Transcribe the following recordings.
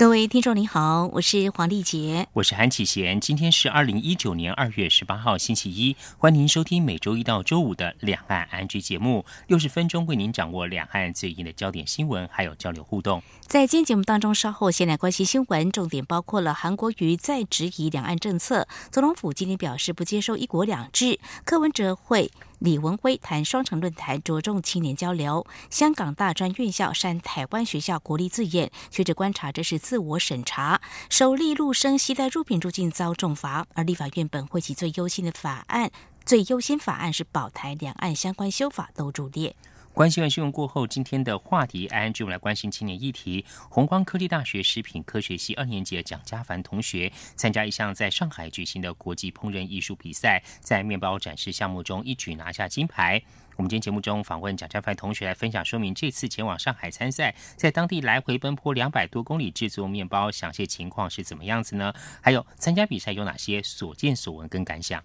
各位听众您好，我是黄丽杰，我是韩启贤。今天是二零一九年二月十八号星期一，欢迎您收听每周一到周五的两岸安居节目，六十分钟为您掌握两岸最近的焦点新闻，还有交流互动。在今天节目当中，稍后先来关心新闻，重点包括了韩国瑜再质疑两岸政策，总统府今天表示不接受一国两制，柯文哲会。李文辉谈双城论坛，着重青年交流。香港大专院校删台湾学校国立字眼，学者观察这是自我审查。首例陆生携带入品入境遭重罚，而立法院本会期最优先的法案，最优先法案是保台两岸相关修法都入列。关心完新闻过后，今天的话题，I N G 我们来关心青年议题。红光科技大学食品科学系二年级的蒋家凡同学参加一项在上海举行的国际烹饪艺术比赛，在面包展示项目中一举拿下金牌。我们今天节目中访问蒋家凡同学来分享说明，这次前往上海参赛，在当地来回奔波两百多公里制作面包，详细情况是怎么样子呢？还有参加比赛有哪些所见所闻跟感想？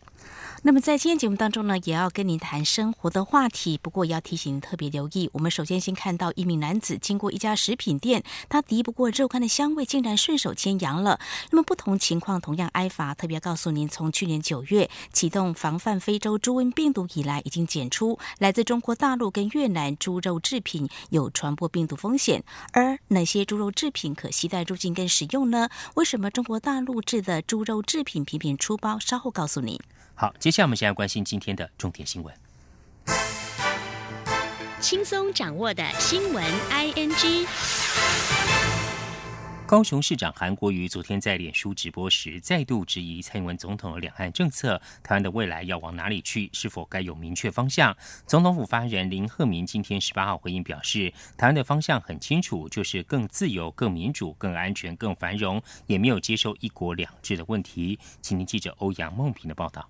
那么在今天节目当中呢，也要跟您谈生活的话题。不过要提醒您特别留意，我们首先先看到一名男子经过一家食品店，他敌不过肉干的香味，竟然顺手牵羊了。那么不同情况同样挨罚，特别告诉您，从去年九月启动防范非洲猪瘟病毒以来，已经检出。来自中国大陆跟越南猪肉制品有传播病毒风险，而哪些猪肉制品可携带入境跟使用呢？为什么中国大陆制的猪肉制品频频出包？稍后告诉您。好，接下来我们先来关心今天的重点新闻，轻松掌握的新闻 I N G。高雄市长韩国瑜昨天在脸书直播时，再度质疑蔡英文总统的两岸政策，台湾的未来要往哪里去？是否该有明确方向？总统府发言人林鹤明今天十八号回应表示，台湾的方向很清楚，就是更自由、更民主、更安全、更繁荣，也没有接受一国两制的问题。请听记者欧阳梦平的报道。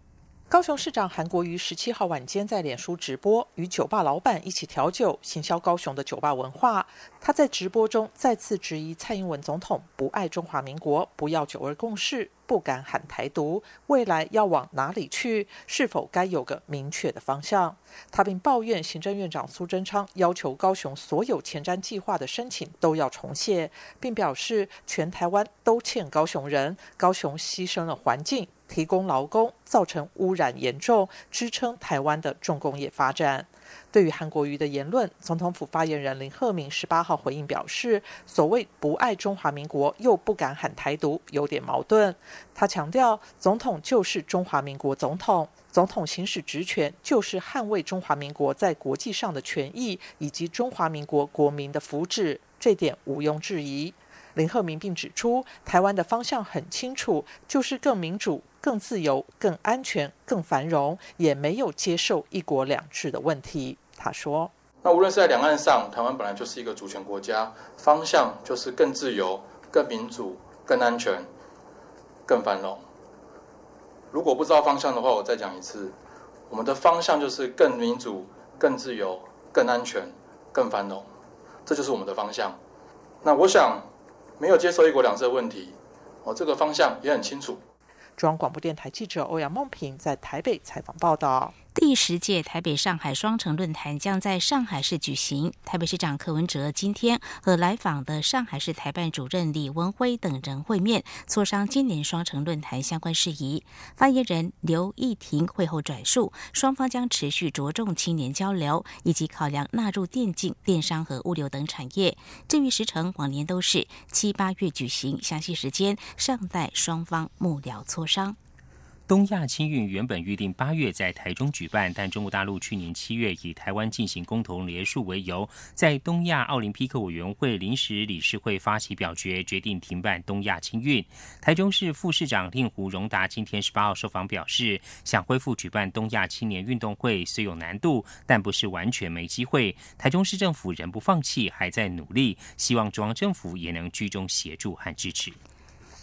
高雄市长韩国瑜十七号晚间在脸书直播，与酒吧老板一起调酒，行销高雄的酒吧文化。他在直播中再次质疑蔡英文总统不爱中华民国，不要九二共识，不敢喊台独，未来要往哪里去？是否该有个明确的方向？他并抱怨行政院长苏贞昌要求高雄所有前瞻计划的申请都要重写，并表示全台湾都欠高雄人，高雄牺牲了环境。提供劳工，造成污染严重，支撑台湾的重工业发展。对于韩国瑜的言论，总统府发言人林鹤明十八号回应表示：“所谓不爱中华民国，又不敢喊台独，有点矛盾。”他强调，总统就是中华民国总统，总统行使职权就是捍卫中华民国在国际上的权益以及中华民国国民的福祉，这点毋庸置疑。林鹤明并指出，台湾的方向很清楚，就是更民主。更自由、更安全、更繁荣，也没有接受一国两制的问题。他说：“那无论是在两岸上，台湾本来就是一个主权国家，方向就是更自由、更民主、更安全、更繁荣。如果不知道方向的话，我再讲一次，我们的方向就是更民主、更自由、更安全、更繁荣，这就是我们的方向。那我想，没有接受一国两制的问题，哦这个方向也很清楚。”中央广播电台记者欧阳梦平在台北采访报道。第十届台北上海双城论坛将在上海市举行。台北市长柯文哲今天和来访的上海市台办主任李文辉等人会面，磋商今年双城论坛相关事宜。发言人刘义婷会后转述，双方将持续着重青年交流，以及考量纳入电竞、电商和物流等产业。至于时程，往年都是七八月举行，详细时间尚待双方幕僚磋商。东亚青运原本预定八月在台中举办，但中国大陆去年七月以台湾进行公投连署为由，在东亚奥林匹克委员会临时理事会发起表决，决定停办东亚青运。台中市副市长令狐荣达今天十八号受访表示，想恢复举办东亚青年运动会虽有难度，但不是完全没机会。台中市政府仍不放弃，还在努力，希望中央政府也能居中协助和支持。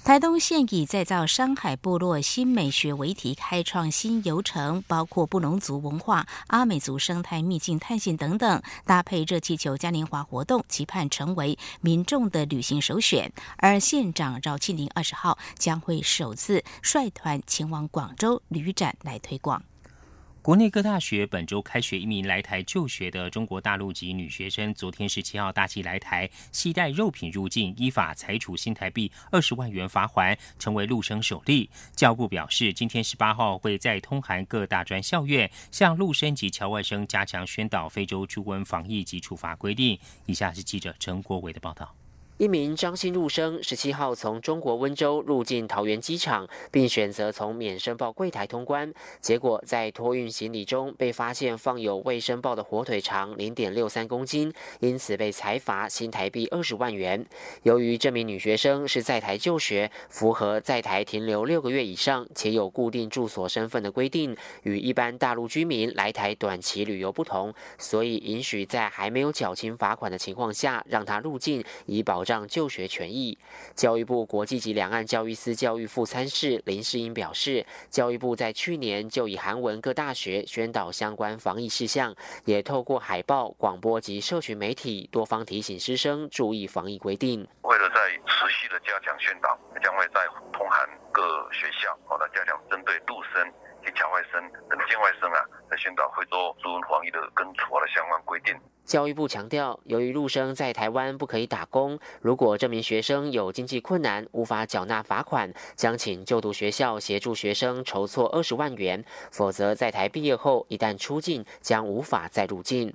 台东县已再造山海部落新美学为题，开创新游程，包括布农族文化、阿美族生态秘境探险等等，搭配热气球嘉年华活动，期盼成为民众的旅行首选。而县长饶庆林二十号将会首次率团前往广州旅展来推广。国内各大学本周开学，一名来台就学的中国大陆籍女学生，昨天十七号大气来台，携带肉品入境，依法裁处新台币二十万元罚款，成为陆生首例。教部表示，今天十八号会在通函各大专校院，向陆生及侨外生加强宣导非洲猪瘟防疫及处罚规定。以下是记者陈国伟的报道。一名张姓入生十七号从中国温州入境桃园机场，并选择从免申报柜台通关。结果在托运行李中被发现放有未申报的火腿肠零点六三公斤，因此被裁罚新台币二十万元。由于这名女学生是在台就学，符合在台停留六个月以上且有固定住所身份的规定，与一般大陆居民来台短期旅游不同，所以允许在还没有缴清罚款的情况下让她入境，以保障。让就学权益，教育部国际及两岸教育司教育副参事林世英表示，教育部在去年就以韩文各大学宣导相关防疫事项，也透过海报、广播及社群媒体多方提醒师生注意防疫规定。为了在持续的加强宣导，将会在通函各学校，好的加强针对陆生及侨外生等境外生啊，在宣导会做注文防疫的跟处罚的相关规定。教育部强调，由于陆生在台湾不可以打工，如果这名学生有经济困难无法缴纳罚款，将请就读学校协助学生筹措二十万元；否则，在台毕业后一旦出境，将无法再入境。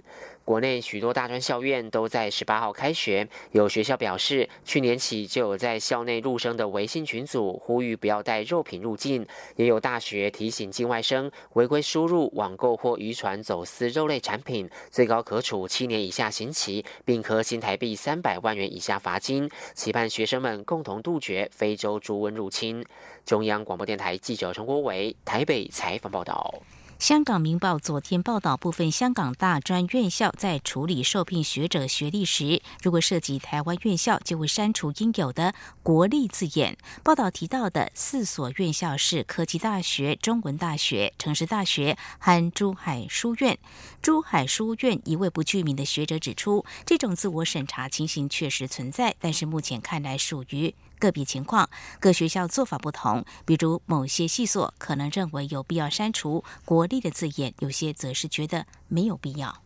国内许多大专校院都在十八号开学，有学校表示，去年起就有在校内入生的微信群组呼吁不要带肉品入境，也有大学提醒境外生违规输入、网购或渔船走私肉类产品，最高可处七年以下刑期，并科新台币三百万元以下罚金。期盼学生们共同杜绝非洲猪瘟入侵。中央广播电台记者陈国伟台北采访报道。香港《明报》昨天报道，部分香港大专院校在处理受聘学者学历时，如果涉及台湾院校，就会删除应有的“国立”字眼。报道提到的四所院校是科技大学、中文大学、城市大学和珠海书院。珠海书院一位不具名的学者指出，这种自我审查情形确实存在，但是目前看来属于。个别情况，各学校做法不同。比如，某些系所可能认为有必要删除“国立”的字眼，有些则是觉得没有必要。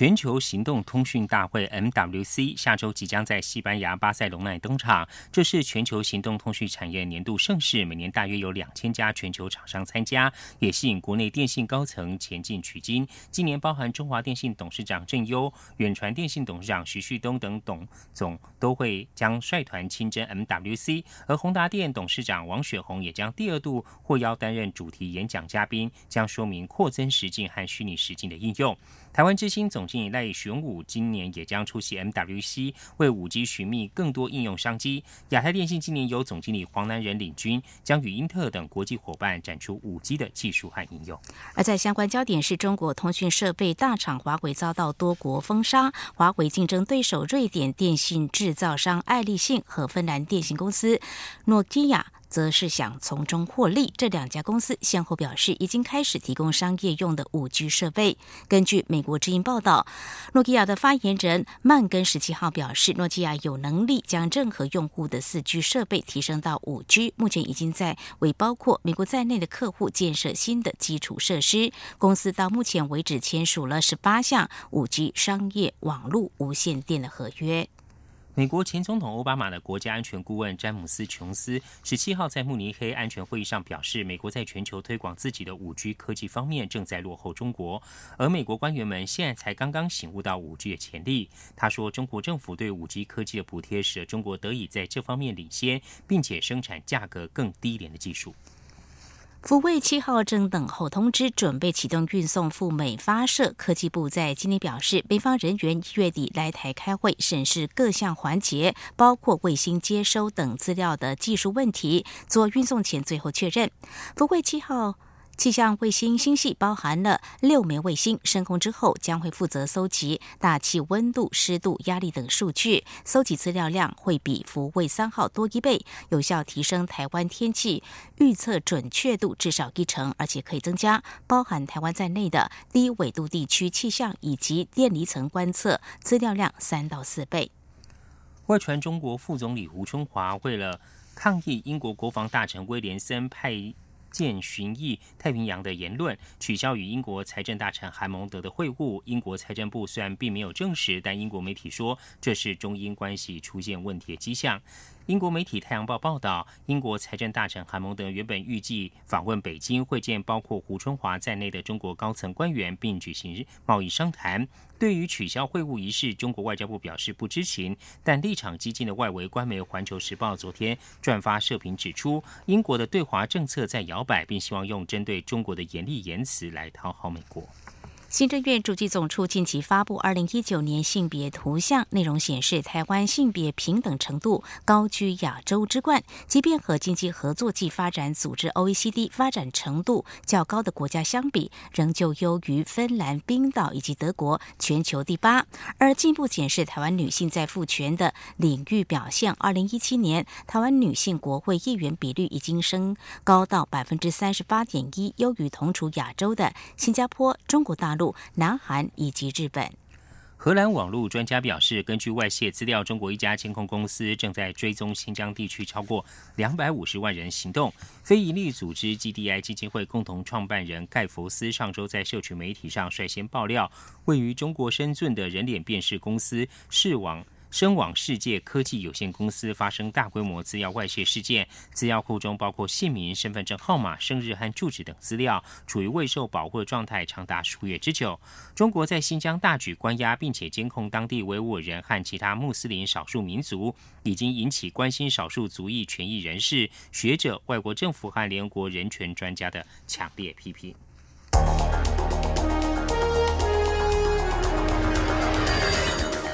全球行动通讯大会 （MWC） 下周即将在西班牙巴塞隆纳登场。这是全球行动通讯产业年度盛事，每年大约有两千家全球厂商参加，也吸引国内电信高层前进取经。今年，包含中华电信董事长郑优、远传电信董事长徐旭东等董总都会将率团亲征 MWC，而宏达电董事长王雪红也将第二度获邀担任主题演讲嘉宾，将说明扩增实境和虚拟实境的应用。台湾之星总经理赖玄武今年也将出席 MWC，为五 G 寻觅更多应用商机。亚太电信今年由总经理黄南仁领军，将与英特尔等国际伙伴展出五 G 的技术和应用。而在相关焦点是中国通讯设备大厂华为遭到多国封杀，华为竞争对手瑞典电信制造商爱立信和芬兰电信公司诺基亚。则是想从中获利。这两家公司先后表示，已经开始提供商业用的五 G 设备。根据美国之音报道，诺基亚的发言人曼根十七号表示，诺基亚有能力将任何用户的四 G 设备提升到五 G。目前已经在为包括美国在内的客户建设新的基础设施。公司到目前为止签署了十八项五 G 商业网络无线电的合约。美国前总统奥巴马的国家安全顾问詹姆斯·琼斯十七号在慕尼黑安全会议上表示，美国在全球推广自己的五 G 科技方面正在落后中国，而美国官员们现在才刚刚醒悟到五 G 的潜力。他说，中国政府对五 G 科技的补贴使得中国得以在这方面领先，并且生产价格更低廉的技术。福卫七号正等候通知，准备启动运送赴美发射。科技部在今天表示，美方人员月底来台开会，审视各项环节，包括卫星接收等资料的技术问题，做运送前最后确认。福卫七号。气象卫星星系包含了六枚卫星，升空之后将会负责搜集大气温度、湿度、压力等数据，搜集资料量会比福卫三号多一倍，有效提升台湾天气预测准确度至少一成，而且可以增加包含台湾在内的低纬度地区气象以及电离层观测资料量三到四倍。外传中国副总理胡春华为了抗议英国国防大臣威廉森派。见巡弋太平洋的言论，取消与英国财政大臣韩蒙德的会晤。英国财政部虽然并没有证实，但英国媒体说这是中英关系出现问题的迹象。英国媒体《太阳报》报道，英国财政大臣韩蒙德原本预计访问北京，会见包括胡春华在内的中国高层官员，并举行贸易商谈。对于取消会晤仪式，中国外交部表示不知情。但立场激进的外围官媒《环球时报》昨天转发社评指出，英国的对华政策在摇摆，并希望用针对中国的严厉言辞来讨好美国。行政院主计总处近期发布二零一九年性别图像，内容显示台湾性别平等程度高居亚洲之冠，即便和经济合作暨发展组织 （OECD） 发展程度较高的国家相比，仍旧优于芬兰、冰岛以及德国，全球第八。而进一步显示台湾女性在赋权的领域表现，二零一七年台湾女性国会议员比率已经升高到百分之三十八点一，优于同处亚洲的新加坡、中国大陆。南韩以及日本，荷兰网络专家表示，根据外泄资料，中国一家监控公司正在追踪新疆地区超过两百五十万人行动。非营利组织 GDI 基金会共同创办人盖佛斯上周在社群媒体上率先爆料，位于中国深圳的人脸辨识公司视网。深网世界科技有限公司发生大规模资料外泄事件，资料库中包括姓名、身份证号码、生日和住址等资料，处于未受保护的状态长达数月之久。中国在新疆大举关押，并且监控当地维吾尔人和其他穆斯林少数民族，已经引起关心少数族裔权益人士、学者、外国政府和联合国人权专家的强烈批评。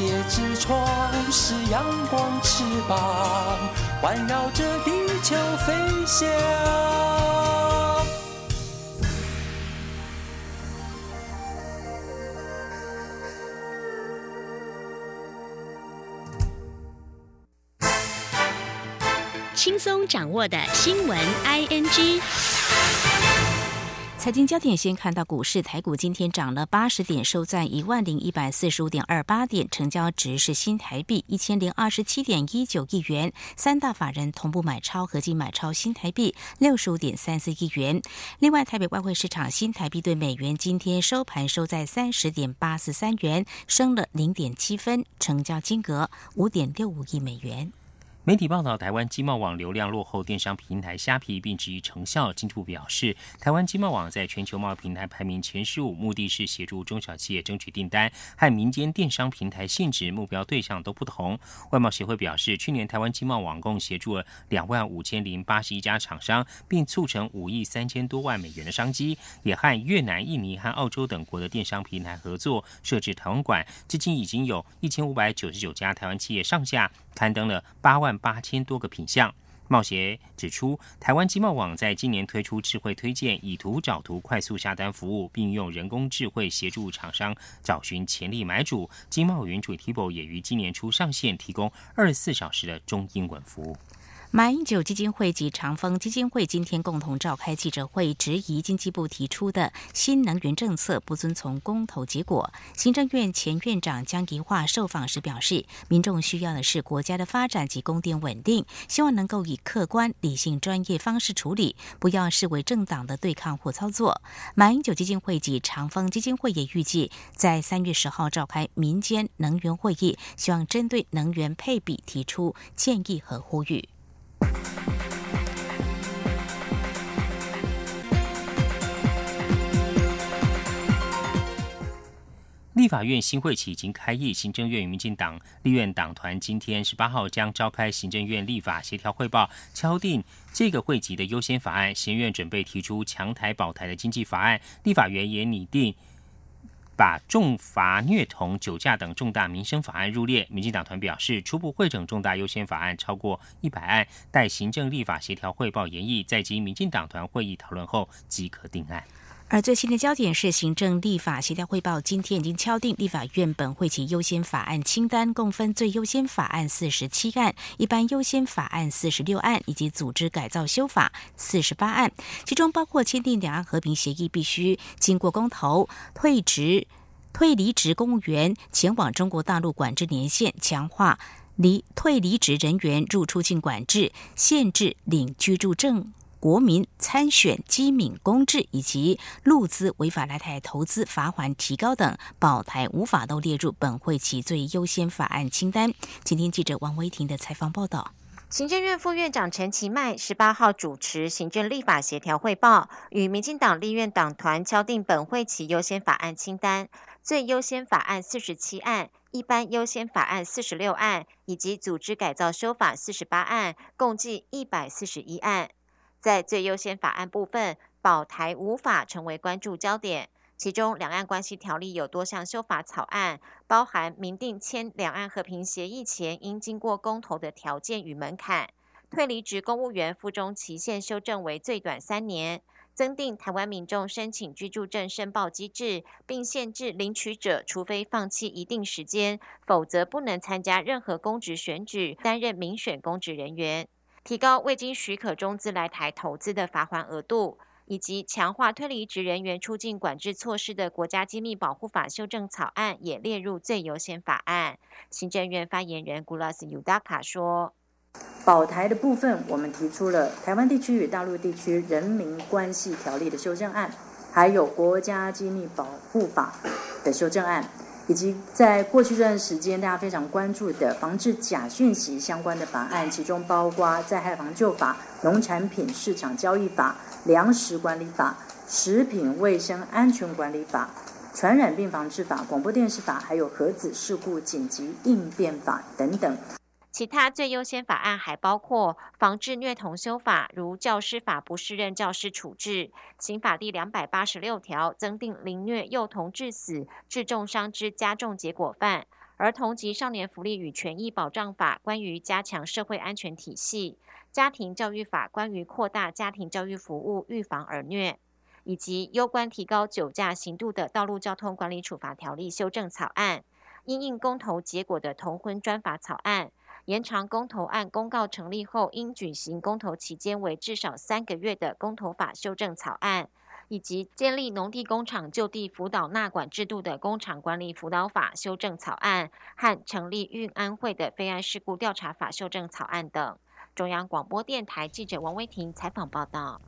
世界之窗是阳光翅膀，环绕着地球飞翔。轻松掌握的新闻，I N G。财经焦点，先看到股市，台股今天涨了八十点，收在一万零一百四十五点二八点，成交值是新台币一千零二十七点一九亿元，三大法人同步买超，合计买超新台币六十五点三四亿元。另外，台北外汇市场新台币对美元今天收盘收在三十点八四三元，升了零点七分，成交金额五点六五亿美元。媒体报道，台湾经贸网流量落后电商平台虾皮，并质疑成效。经济部表示，台湾经贸网在全球贸易平台排名前十五，目的是协助中小企业争取订单，和民间电商平台性质、目标对象都不同。外贸协会表示，去年台湾经贸网共协助了两万五千零八十一家厂商，并促成五亿三千多万美元的商机，也和越南、印尼和澳洲等国的电商平台合作，设置台湾馆。至今已经有一千五百九十九家台湾企业上架。刊登了八万八千多个品相。贸协指出，台湾经贸网在今年推出智慧推荐、以图找图快速下单服务，并用人工智慧协助厂商找寻潜力买主。经贸云主 Tibo 也于今年初上线，提供二十四小时的中英文服务。马英九基金会及长丰基金会今天共同召开记者会，质疑经济部提出的新能源政策不遵从公投结果。行政院前院长江宜桦受访时表示，民众需要的是国家的发展及供电稳定，希望能够以客观、理性、专业方式处理，不要视为政党的对抗或操作。马英九基金会及长丰基金会也预计在三月十号召开民间能源会议，希望针对能源配比提出建议和呼吁。立法院新会期已经开议，行政院与民进党立院党团今天十八号将召开行政院立法协调汇报，敲定这个会集的优先法案。行院准备提出强台保台的经济法案，立法院也拟定把重罚虐童、酒驾等重大民生法案入列。民进党团表示，初步会诊重大优先法案超过一百案，待行政立法协调汇报研议，在经民进党团会议讨论后即可定案。而最新的焦点是，行政立法协调汇报今天已经敲定立法院本会期优先法案清单，共分最优先法案四十七案、一般优先法案四十六案以及组织改造修法四十八案，其中包括签订两岸和平协议必须经过公投、退职、退离职公务员前往中国大陆管制年限、强化离退离职人员入出境管制、限制领居住证。国民参选机敏公制以及陆资违法来台投资罚款提高等保台无法都列入本会期最优先法案清单。今天记者王维婷的采访报道。行政院副院长陈其迈十八号主持行政立法协调汇报，与民进党立院党团敲定本会期优先法案清单，最优先法案四十七案，一般优先法案四十六案，以及组织改造修法四十八案，共计一百四十一案。在最优先法案部分，保台无法成为关注焦点。其中，两岸关系条例有多项修法草案，包含明定签两岸和平协议前应经过公投的条件与门槛，退离职公务员附中期限修正为最短三年，增订台湾民众申请居住证申报机制，并限制领取者除非放弃一定时间，否则不能参加任何公职选举，担任民选公职人员。提高未经许可中资来台投资的罚款额度，以及强化推离职人员出境管制措施的国家机密保护法修正草案也列入最优先法案。行政院发言人古拉斯尤达卡说：“保台的部分，我们提出了台湾地区与大陆地区人民关系条例的修正案，还有国家机密保护法的修正案。”以及在过去这段时间，大家非常关注的防治假讯息相关的法案，其中包括灾害防救法、农产品市场交易法、粮食管理法、食品卫生安全管理法、传染病防治法、广播电视法，还有核子事故紧急应变法等等。其他最优先法案还包括防治虐童修法，如教师法不适任教师处置；刑法第两百八十六条增订凌虐幼童致死、致重伤之加重结果犯；儿童及少年福利与权益保障法关于加强社会安全体系；家庭教育法关于扩大家庭教育服务、预防儿虐；以及攸关提高酒驾刑度的道路交通管理处罚条例修正草案；因应公投结果的同婚专法草案。延长公投案公告成立后应举行公投期间为至少三个月的公投法修正草案，以及建立农地工厂就地辅导纳管制度的工厂管理辅导法修正草案和成立运安会的非安事故调查法修正草案等。中央广播电台记者王威婷采访报道。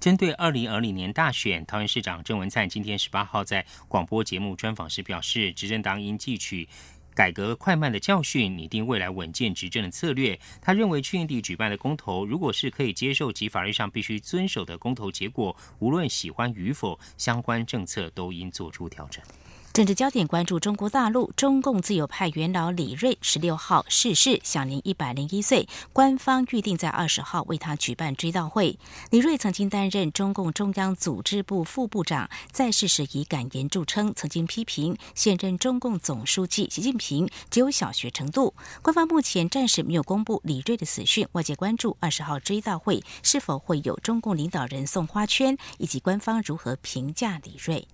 针对二零二零年大选，桃园市长郑文灿今天十八号在广播节目专访时表示，执政党应汲取。改革快慢的教训，拟定未来稳健执政的策略。他认为，去年底举办的公投，如果是可以接受及法律上必须遵守的公投结果，无论喜欢与否，相关政策都应做出调整。政治焦点关注中国大陆，中共自由派元老李瑞十六号逝世，享年一百零一岁。官方预定在二十号为他举办追悼会。李瑞曾经担任中共中央组织部副部长，在世时以敢言著称，曾经批评现任中共总书记习近平只有小学程度。官方目前暂时没有公布李瑞的死讯，外界关注二十号追悼会是否会有中共领导人送花圈，以及官方如何评价李瑞。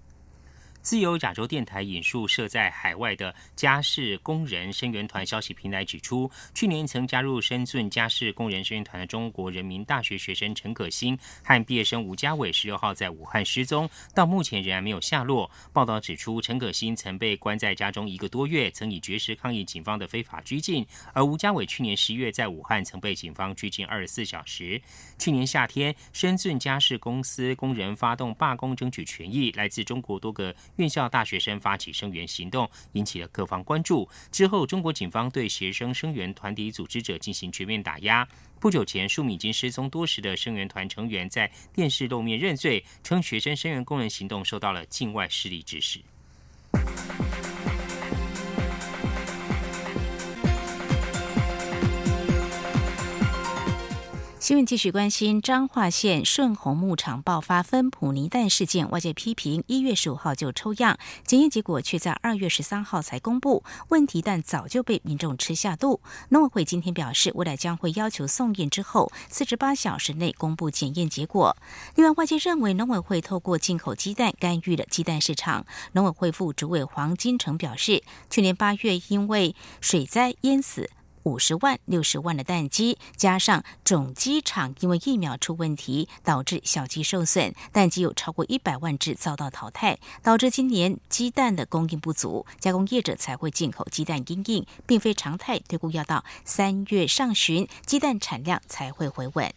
自由亚洲电台引述设在海外的家事工人声援团消息平台指出，去年曾加入深圳家事工人声援团的中国人民大学学生陈可辛和毕业生吴家伟十六号在武汉失踪，到目前仍然没有下落。报道指出，陈可辛曾被关在家中一个多月，曾以绝食抗议警方的非法拘禁；而吴家伟去年十一月在武汉曾被警方拘禁二十四小时。去年夏天，深圳家事公司工人发动罢工争取权益，来自中国多个院校大学生发起声援行动，引起了各方关注。之后，中国警方对学生声援团体组织者进行全面打压。不久前，数名已经失踪多时的声援团成员在电视露面认罪，称学生声援工人行动受到了境外势力指使。新闻继续关心彰化县顺红牧场爆发分普泥蛋事件，外界批评一月十五号就抽样，检验结果却在二月十三号才公布，问题蛋早就被民众吃下肚。农委会今天表示，未来将会要求送验之后四十八小时内公布检验结果。另外，外界认为农委会透过进口鸡蛋干预了鸡蛋市场。农委会副主委黄金城表示，去年八月因为水灾淹死。五十万、六十万的蛋鸡，加上种鸡场因为疫苗出问题，导致小鸡受损，蛋鸡有超过一百万只遭到淘汰，导致今年鸡蛋的供应不足，加工业者才会进口鸡蛋因应，并非常态，推估要到三月上旬，鸡蛋产量才会回稳。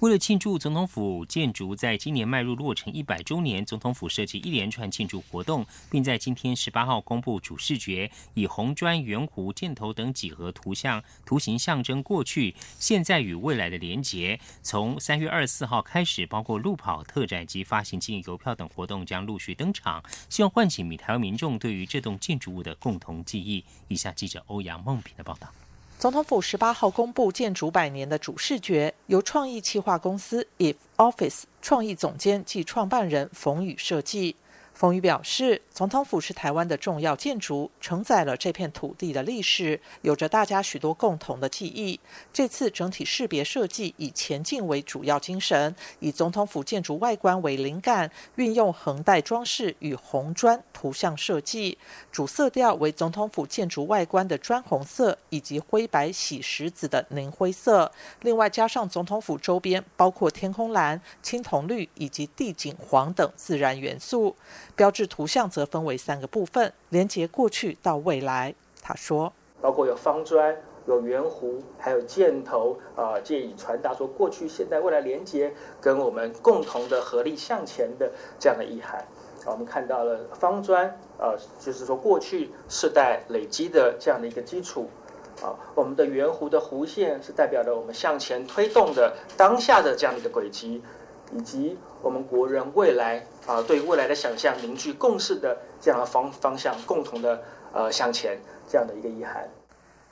为了庆祝总统府建筑在今年迈入落成一百周年，总统府设计一连串庆祝活动，并在今天十八号公布主视觉，以红砖、圆弧、箭头等几何图像图形象征过去、现在与未来的连结。从三月二十四号开始，包括路跑、特展及发行纪念邮票等活动将陆续登场，希望唤起米台湾民众对于这栋建筑物的共同记忆。以下记者欧阳梦平的报道。总统府十八号公布建筑百年的主视觉，由创意企划公司 If Office 创意总监暨创办人冯宇设计。冯宇表示，总统府是台湾的重要建筑，承载了这片土地的历史，有着大家许多共同的记忆。这次整体识别设计以前进为主要精神，以总统府建筑外观为灵感，运用横带装饰与红砖图像设计，主色调为总统府建筑外观的砖红色以及灰白洗石子的凝灰色。另外加上总统府周边包括天空蓝、青铜绿以及地景黄等自然元素。标志图像则分为三个部分，连接过去到未来。他说，包括有方砖、有圆弧，还有箭头，啊，借以传达说过去、现在、未来连接，跟我们共同的合力向前的这样的意涵。我们看到了方砖，啊，就是说过去世代累积的这样的一个基础。啊，我们的圆弧的弧线是代表着我们向前推动的当下的这样的一个轨迹。以及我们国人未来啊，对未来的想象凝聚共识的这样的方方向，共同的呃向前这样的一个遗憾。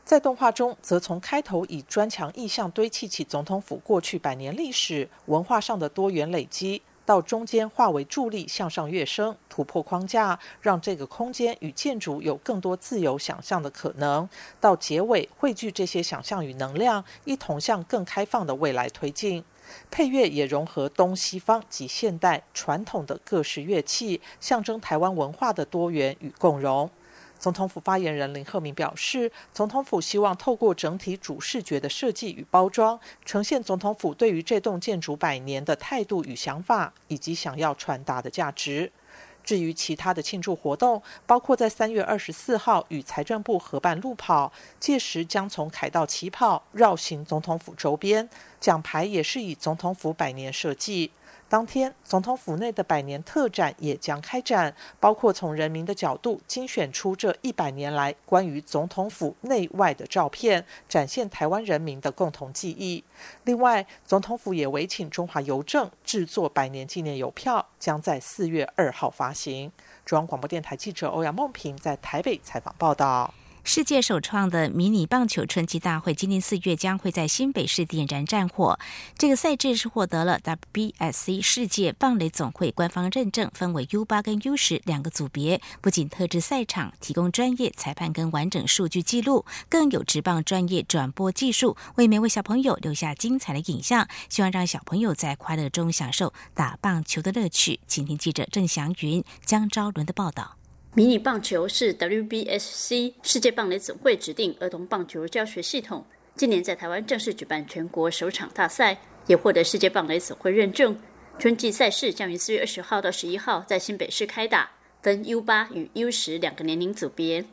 在动画中，则从开头以砖墙意象堆砌起总统府过去百年历史文化上的多元累积，到中间化为助力向上跃升，突破框架，让这个空间与建筑有更多自由想象的可能。到结尾汇聚这些想象与能量，一同向更开放的未来推进。配乐也融合东西方及现代传统的各式乐器，象征台湾文化的多元与共融。总统府发言人林鹤明表示，总统府希望透过整体主视觉的设计与包装，呈现总统府对于这栋建筑百年的态度与想法，以及想要传达的价值。至于其他的庆祝活动，包括在三月二十四号与财政部合办路跑，届时将从凯道起跑绕行总统府周边，奖牌也是以总统府百年设计。当天，总统府内的百年特展也将开展，包括从人民的角度精选出这一百年来关于总统府内外的照片，展现台湾人民的共同记忆。另外，总统府也委请中华邮政制作百年纪念邮票，将在四月二号发行。中央广播电台记者欧阳梦平在台北采访报道。世界首创的迷你棒球春季大会，今年四月将会在新北市点燃战火。这个赛制是获得了 WBSC 世界棒垒总会官方认证，分为 U 八跟 U 十两个组别。不仅特制赛场提供专业裁判跟完整数据记录，更有职棒专业转播技术，为每位小朋友留下精彩的影像。希望让小朋友在快乐中享受打棒球的乐趣。请听记者郑祥云、江昭伦的报道。迷你棒球是 WBSC 世界棒垒总会指定儿童棒球教学系统，今年在台湾正式举办全国首场大赛，也获得世界棒垒总会认证。春季赛事将于四月二十号到十一号在新北市开打，分 U 八与 U 十两个年龄组别，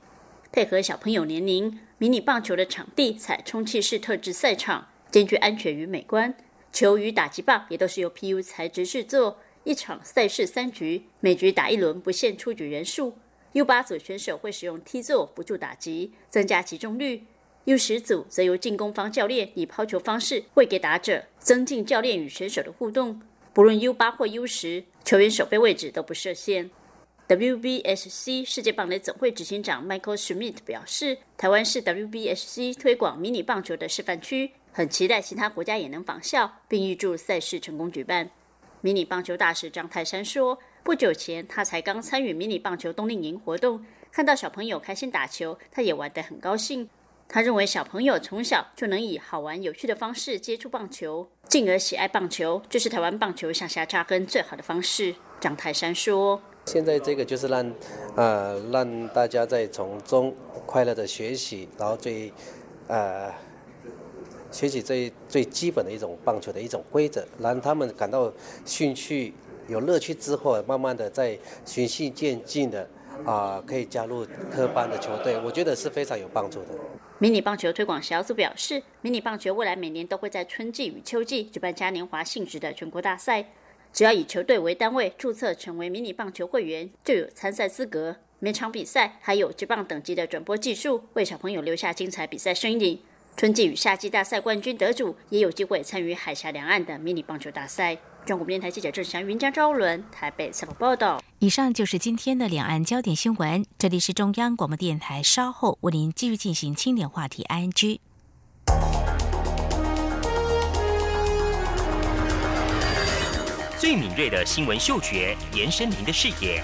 配合小朋友年龄，迷你棒球的场地采充气式特制赛场，兼具安全与美观。球与打击棒也都是由 PU 材质制作，一场赛事三局，每局打一轮，不限出局人数。U 八组选手会使用 T 座辅助打击，增加集中率；U 十组则由进攻方教练以抛球方式喂给打者，增进教练与选手的互动。不论 U 八或 U 十，球员守备位置都不设限。WBSC 世界棒垒总会执行长 Michael Schmidt 表示：“台湾是 WBSC 推广迷你棒球的示范区，很期待其他国家也能仿效，并预祝赛事成功举办。”迷你棒球大使张泰山说。不久前，他才刚参与迷你棒球冬令营活动，看到小朋友开心打球，他也玩得很高兴。他认为小朋友从小就能以好玩有趣的方式接触棒球，进而喜爱棒球，这是台湾棒球向下扎根最好的方式。张泰山说：“现在这个就是让，呃，让大家在从中快乐的学习，然后最，呃，学习最最基本的一种棒球的一种规则，让他们感到兴趣。”有乐趣之后，慢慢的在循序渐进的啊，可以加入科班的球队，我觉得是非常有帮助的。迷你棒球推广小组表示，迷你棒球未来每年都会在春季与秋季举办嘉年华性质的全国大赛，只要以球队为单位注册成为迷你棒球会员，就有参赛资格。每场比赛还有职棒等级的转播技术，为小朋友留下精彩比赛身影。春季与夏季大赛冠军得主也有机会参与海峡两岸的迷你棒球大赛。中国电台记者郑祥云、江昭伦台北采访报道。以上就是今天的两岸焦点新闻。这里是中央广播电台，稍后为您继续进行清点话题。I N G。最敏锐的新闻嗅觉，延伸您的视野，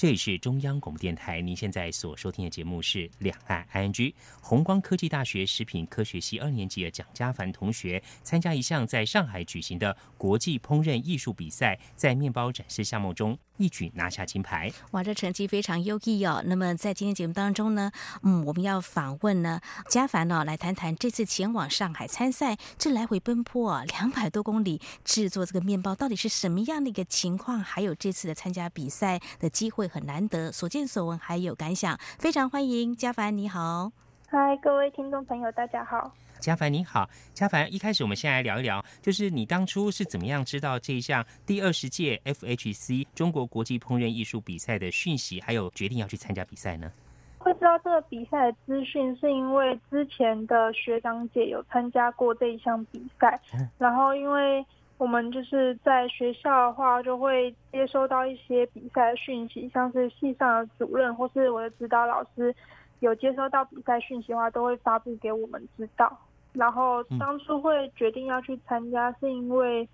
这里是中央广播电台，您现在所收听的节目是《两岸 ING》。红光科技大学食品科学系二年级的蒋家凡同学参加一项在上海举行的国际烹饪艺术比赛，在面包展示项目中一举拿下金牌。哇，这成绩非常优异哦！那么在今天节目当中呢，嗯，我们要访问呢家凡呢，来谈谈这次前往上海参赛，这来回奔波啊两百多公里，制作这个面包到底是什么样的一个情况？还有这次的参加比赛的机会。很难得，所见所闻还有感想，非常欢迎嘉凡，你好，嗨，各位听众朋友，大家好，嘉凡你好，嘉凡，一开始我们先来聊一聊，就是你当初是怎么样知道这一项第二十届 FHC 中国国际烹饪艺术比赛的讯息，还有决定要去参加比赛呢？会知道这个比赛的资讯，是因为之前的学长姐有参加过这一项比赛，然后因为。我们就是在学校的话，就会接收到一些比赛的讯息，像是系上的主任或是我的指导老师有接收到比赛讯息的话，都会发布给我们知道。然后当初会决定要去参加，是因为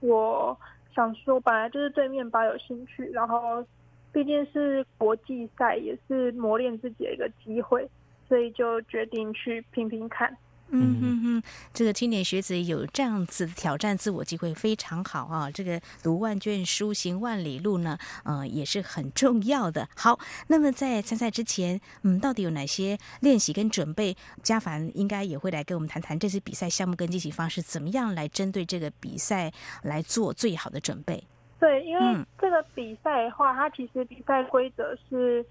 我想说，本来就是对面包有兴趣，然后毕竟是国际赛，也是磨练自己的一个机会，所以就决定去拼拼看。嗯哼哼，这个青年学子有这样子挑战自我机会非常好啊！这个读万卷书行万里路呢，呃，也是很重要的。好，那么在参赛之前，嗯，到底有哪些练习跟准备？嘉凡应该也会来跟我们谈谈这次比赛项目跟进行方式，怎么样来针对这个比赛来做最好的准备？对，因为这个比赛的话，它其实比赛规则是。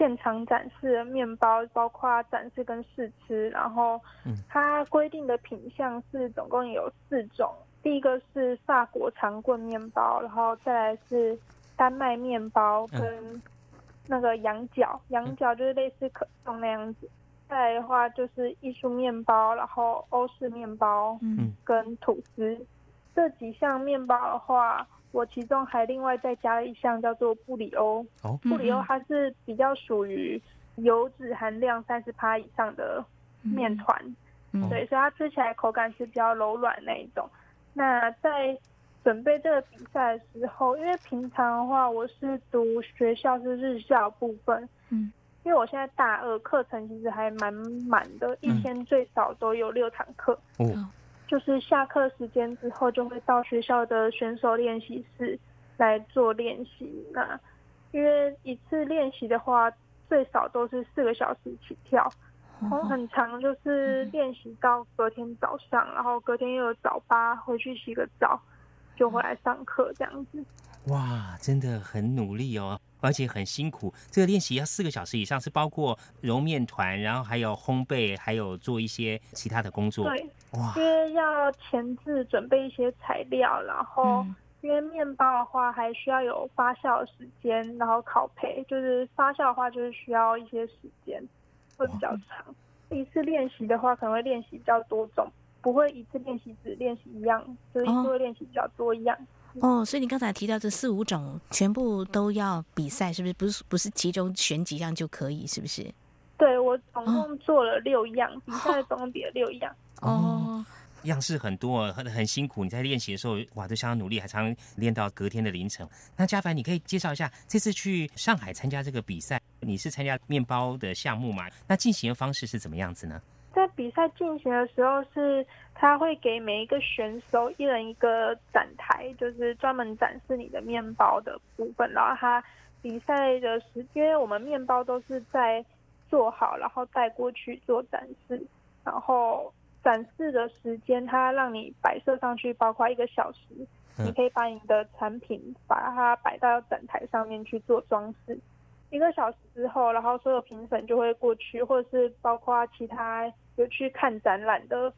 现场展示的面包，包括展示跟试吃，然后它规定的品相是总共有四种。第一个是法国长棍面包，然后再来是丹麦面包跟那个羊角，羊角就是类似可颂那样子。再来的话就是艺术面包，然后欧式面包，嗯，跟吐司这几项面包的话。我其中还另外再加了一项叫做布里欧，布里欧它是比较属于油脂含量三十趴以上的面团，对，所以它吃起来口感是比较柔软那一种。那在准备这个比赛的时候，因为平常的话我是读学校是日校部分，嗯，因为我现在大二课程其实还蛮满的，一天最少都有六堂课。就是下课时间之后，就会到学校的选手练习室来做练习。那因为一次练习的话，最少都是四个小时起跳，然后很长，就是练习到隔天早上，然后隔天又有早八，回去洗个澡，就回来上课这样子。哇，真的很努力哦。而且很辛苦，这个练习要四个小时以上，是包括揉面团，然后还有烘焙，还有做一些其他的工作。对，哇，因为要前置准备一些材料，然后因为面包的话还需要有发酵时间，然后烤焙，就是发酵的话就是需要一些时间，会比较长。一次练习的话可能会练习比较多种，不会一次练习只练习一样，就是一次会练习比较多一样。哦，所以你刚才提到这四五种全部都要比赛，是不是？不是，不是其中选几样就可以，是不是？对，我总共做了六样比赛，总共比了六样。哦，样式很多，很很辛苦。你在练习的时候，哇，都相当努力，还常练到隔天的凌晨。那嘉凡，你可以介绍一下这次去上海参加这个比赛，你是参加面包的项目嘛？那进行的方式是怎么样子呢？在比赛进行的时候，是他会给每一个选手一人一个展台，就是专门展示你的面包的部分。然后他比赛的时，因为我们面包都是在做好，然后带过去做展示。然后展示的时间，它让你摆设上去，包括一个小时，你可以把你的产品把它摆到展台上面去做装饰。一个小时之后，然后所有评审就会过去，或者是包括其他有去看展览的，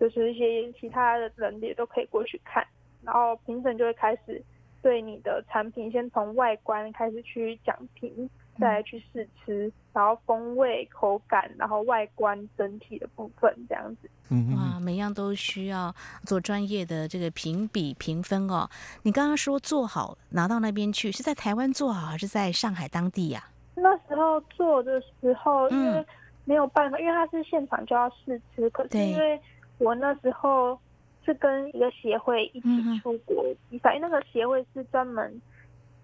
就是一些其他的人也都可以过去看。然后评审就会开始对你的产品先从外观开始去讲评，再来去试吃，然后风味、口感，然后外观整体的部分这样子。哇，每样都需要做专业的这个评比评分哦。你刚刚说做好拿到那边去，是在台湾做好还是在上海当地呀？那时候做的时候，因为没有办法，因为他是现场就要试吃。可是因为我那时候是跟一个协会一起出国比赛，那个协会是专门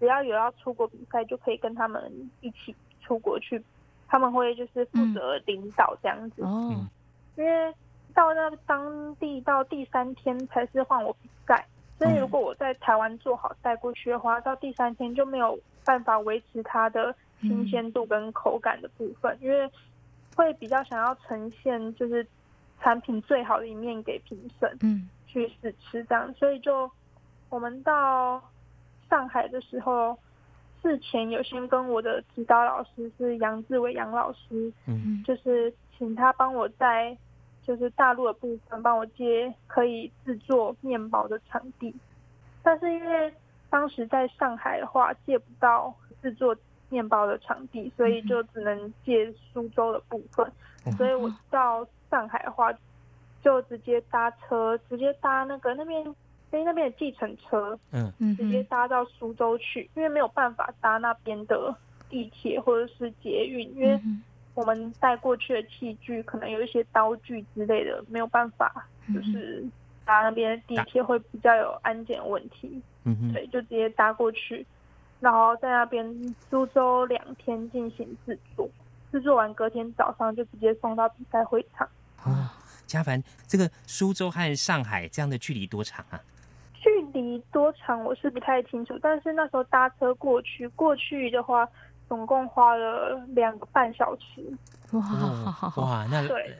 只要有要出国比赛，就可以跟他们一起出国去，他们会就是负责领导这样子。哦，因为到那当地到第三天才是换我比赛，所以如果我在台湾做好带过去的话，到第三天就没有办法维持它的新鲜度跟口感的部分，因为会比较想要呈现就是产品最好的一面给评审，嗯，去试吃这样，所以就我们到上海的时候，事前有先跟我的指导老师是杨志伟杨老师，嗯，就是请他帮我在就是大陆的部分帮我接可以制作面包的场地，但是因为当时在上海的话借不到制作面包的场地，所以就只能借苏州的部分，所以我到上海的话就直接搭车，直接搭那个那边因为那边的计程车，嗯。直接搭到苏州去，因为没有办法搭那边的地铁或者是捷运，因为我们带过去的器具可能有一些刀具之类的，没有办法，就是搭那边的地铁会比较有安检问题，嗯哼，对，就直接搭过去，然后在那边苏州两天进行制作，制作完隔天早上就直接送到比赛会场。啊，嘉凡，这个苏州和上海这样的距离多长啊？距离多长我是不太清楚，但是那时候搭车过去，过去的话总共花了两个半小时。哇哇，那对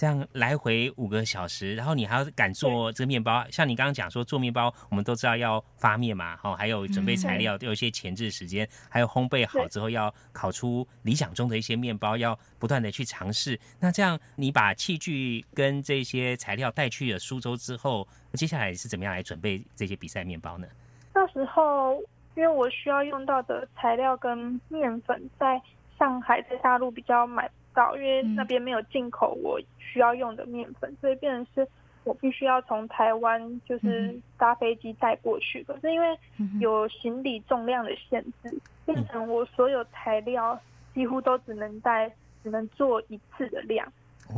这样来回五个小时，然后你还要敢做这个面包。像你刚刚讲说做面包，我们都知道要发面嘛，哦，还有准备材料，都有一些前置时间，还有烘焙好之后要烤出理想中的一些面包，要不断的去尝试。那这样你把器具跟这些材料带去了苏州之后，接下来是怎么样来准备这些比赛面包呢？到时候因为我需要用到的材料跟面粉，在上海在大陆比较买不到，因为那边没有进口我需要用的面粉，所以变成是我必须要从台湾就是搭飞机带过去。可是因为有行李重量的限制，变成我所有材料几乎都只能带，只能做一次的量，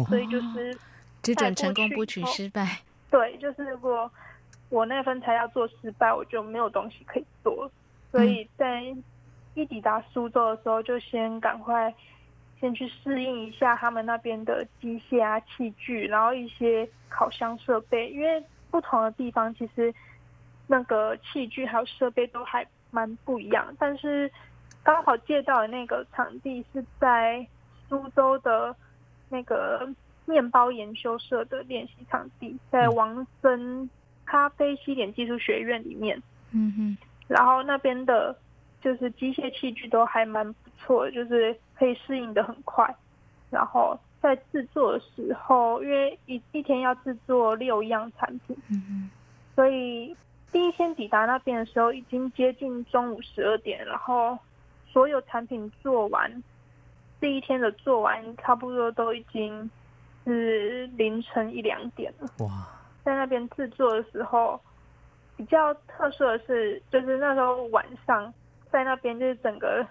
所以就是只准成功不许失败。对，就是如果我那份材料做失败，我就没有东西可以做。所以在一抵达苏州的时候，就先赶快先去适应一下他们那边的机械啊、器具，然后一些烤箱设备，因为不同的地方其实那个器具还有设备都还蛮不一样。但是刚好借到的那个场地是在苏州的那个面包研修社的练习场地，在王森咖啡西点技术学院里面。嗯哼，然后那边的，就是机械器具都还蛮不错的，就是可以适应的很快。然后在制作的时候，因为一一天要制作六样产品，嗯所以第一天抵达那边的时候，已经接近中午十二点，然后所有产品做完，第一天的做完，差不多都已经是凌晨一两点了。哇，在那边制作的时候，比较特殊的是，就是那时候晚上在那边，就是整个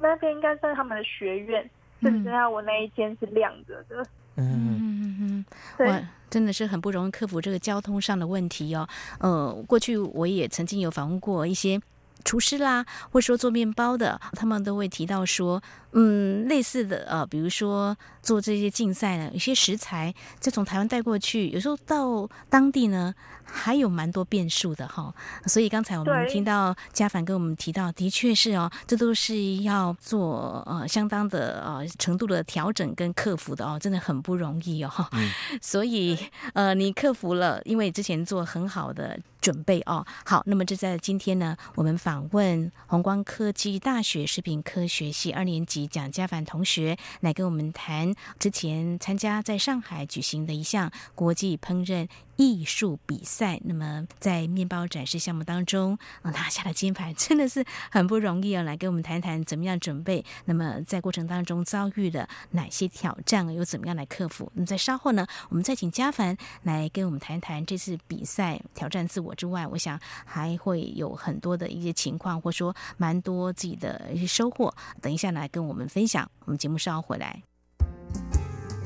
那边应该算他们的学院，就只剩下我那一间是亮着的。嗯嗯嗯对，真的是很不容易克服这个交通上的问题哦。呃，过去我也曾经有访问过一些。厨师啦，或者说做面包的，他们都会提到说，嗯，类似的呃，比如说做这些竞赛呢，有些食材就从台湾带过去，有时候到当地呢还有蛮多变数的哈。所以刚才我们听到嘉凡跟我们提到，的确是哦，这都是要做呃相当的呃程度的调整跟克服的哦，真的很不容易哦。所以呃，你克服了，因为之前做很好的准备哦。好，那么就在今天呢，我们访问宏光科技大学食品科学系二年级蒋家凡同学，来跟我们谈之前参加在上海举行的一项国际烹饪艺术比赛。那么在面包展示项目当中，拿下了金牌，真的是很不容易啊！来跟我们谈谈怎么样准备，那么在过程当中遭遇了哪些挑战，又怎么样来克服？那么在稍后呢，我们再请嘉凡来跟我们谈谈这次比赛挑战自我之外，我想还会有很多的一些情况，或说蛮多自己的一些收获。等一下来跟我们分享。我们节目稍后回来。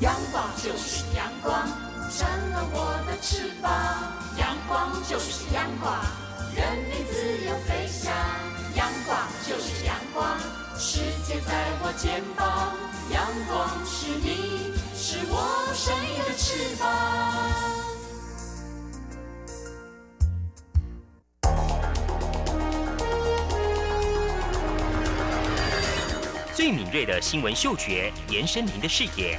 阳光就是阳光，成了我的翅膀。阳光就是阳光，任你自由飞翔。阳光就是阳光，世界在我肩膀，阳光是你，是我生命的翅膀。最敏锐的新闻嗅觉，延伸您的视野，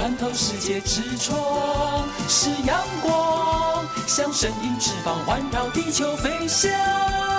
穿透世界之窗；是阳光，像神鹰翅膀环绕地球飞翔。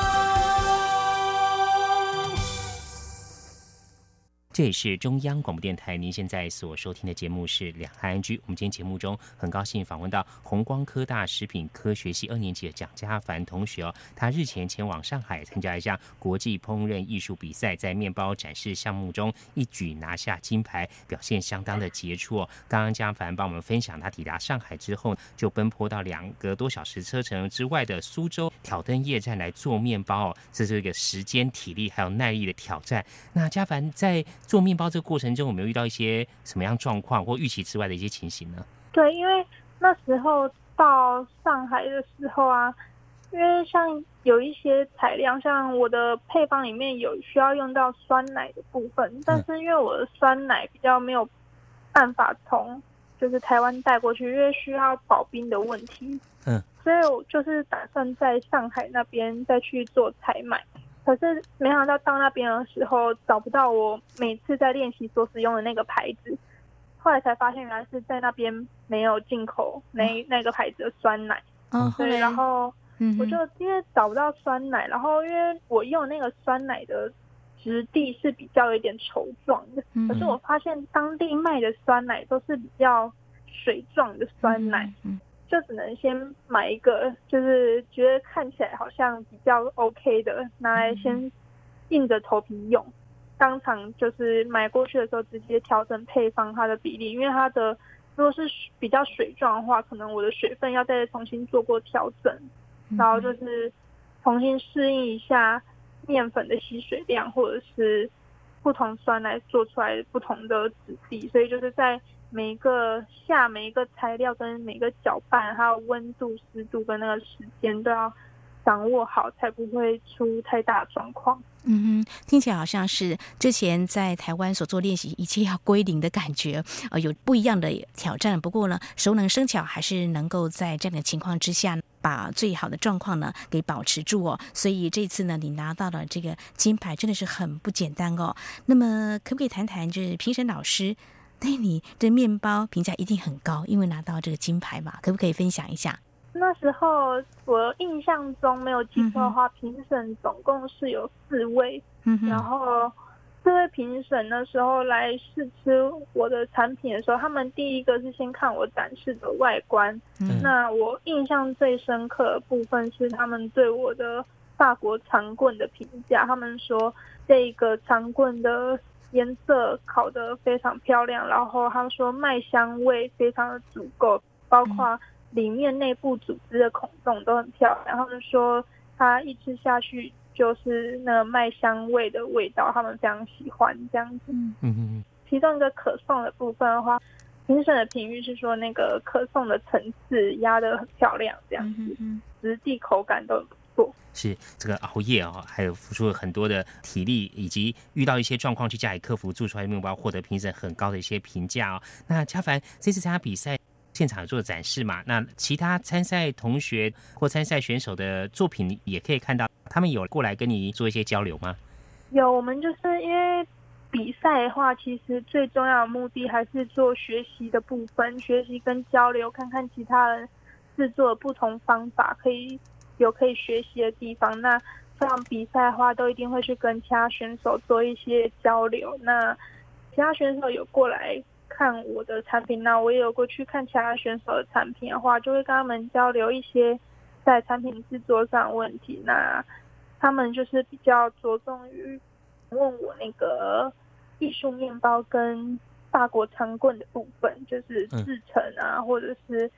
这里是中央广播电台，您现在所收听的节目是两岸 N G。我们今天节目中很高兴访问到红光科大食品科学系二年级的蒋家凡同学哦。他日前前往上海参加一项国际烹饪艺术比赛，在面包展示项目中一举拿下金牌，表现相当的杰出哦。刚刚家凡帮我们分享，他抵达上海之后，就奔波到两个多小时车程之外的苏州挑灯夜战来做面包哦。这是一个时间、体力还有耐力的挑战。那家凡在做面包这个过程中，有没有遇到一些什么样状况或预期之外的一些情形呢？对，因为那时候到上海的时候啊，因为像有一些材料，像我的配方里面有需要用到酸奶的部分，但是因为我的酸奶比较没有办法从就是台湾带过去，因为需要保冰的问题，嗯，所以我就是打算在上海那边再去做采买。可是没想到到那边的时候找不到我每次在练习所使用的那个牌子，后来才发现原来是在那边没有进口那那个牌子的酸奶。嗯，对，然后我就因为找不到酸奶，然后因为我用那个酸奶的质地是比较有点稠状的，可是我发现当地卖的酸奶都是比较水状的酸奶。就只能先买一个，就是觉得看起来好像比较 OK 的，拿来先硬着头皮用。当场就是买过去的时候，直接调整配方它的比例，因为它的如果是比较水状的话，可能我的水分要再重新做过调整，然后就是重新适应一下面粉的吸水量，或者是不同酸来做出来不同的质地，所以就是在。每一个下每一个材料跟每个搅拌，还有温度、湿度跟那个时间都要掌握好，才不会出太大状况。嗯哼，听起来好像是之前在台湾所做练习，一切要归零的感觉，呃，有不一样的挑战。不过呢，熟能生巧，还是能够在这样的情况之下，把最好的状况呢给保持住哦。所以这次呢，你拿到了这个金牌，真的是很不简单哦。那么，可不可以谈谈，就是评审老师？对你的面包评价一定很高，因为拿到这个金牌嘛，可不可以分享一下？那时候我印象中没有记错的话，评审总共是有四位，然后四位评审那时候来试吃我的产品的时候，他们第一个是先看我展示的外观，那我印象最深刻的部分是他们对我的法国长棍的评价，他们说这个长棍的。颜色烤得非常漂亮，然后他们说麦香味非常的足够，包括里面内部组织的孔洞都很漂亮。他们说他一吃下去就是那个麦香味的味道，他们非常喜欢这样子。嗯嗯。其中一个可颂的部分的话，评审的评语是说那个可颂的层次压得很漂亮，这样子，实际口感都。是这个熬夜啊，还有付出了很多的体力，以及遇到一些状况去加以克服，做出来的面包获得评审很高的一些评价哦。那嘉凡这次参加比赛现场做展示嘛，那其他参赛同学或参赛选手的作品也可以看到他们有过来跟你做一些交流吗？有，我们就是因为比赛的话，其实最重要的目的还是做学习的部分，学习跟交流，看看其他人制作不同方法，可以有可以学习的地方。那像比赛的话，都一定会去跟其他选手做一些交流。那其他选手有过来看我的产品，那我也有过去看其他选手的产品的话，就会跟他们交流一些在产品制作上的问题。那他们就是比较着重于问我那个艺术面包跟法国长棍的部分，就是制成啊，或者是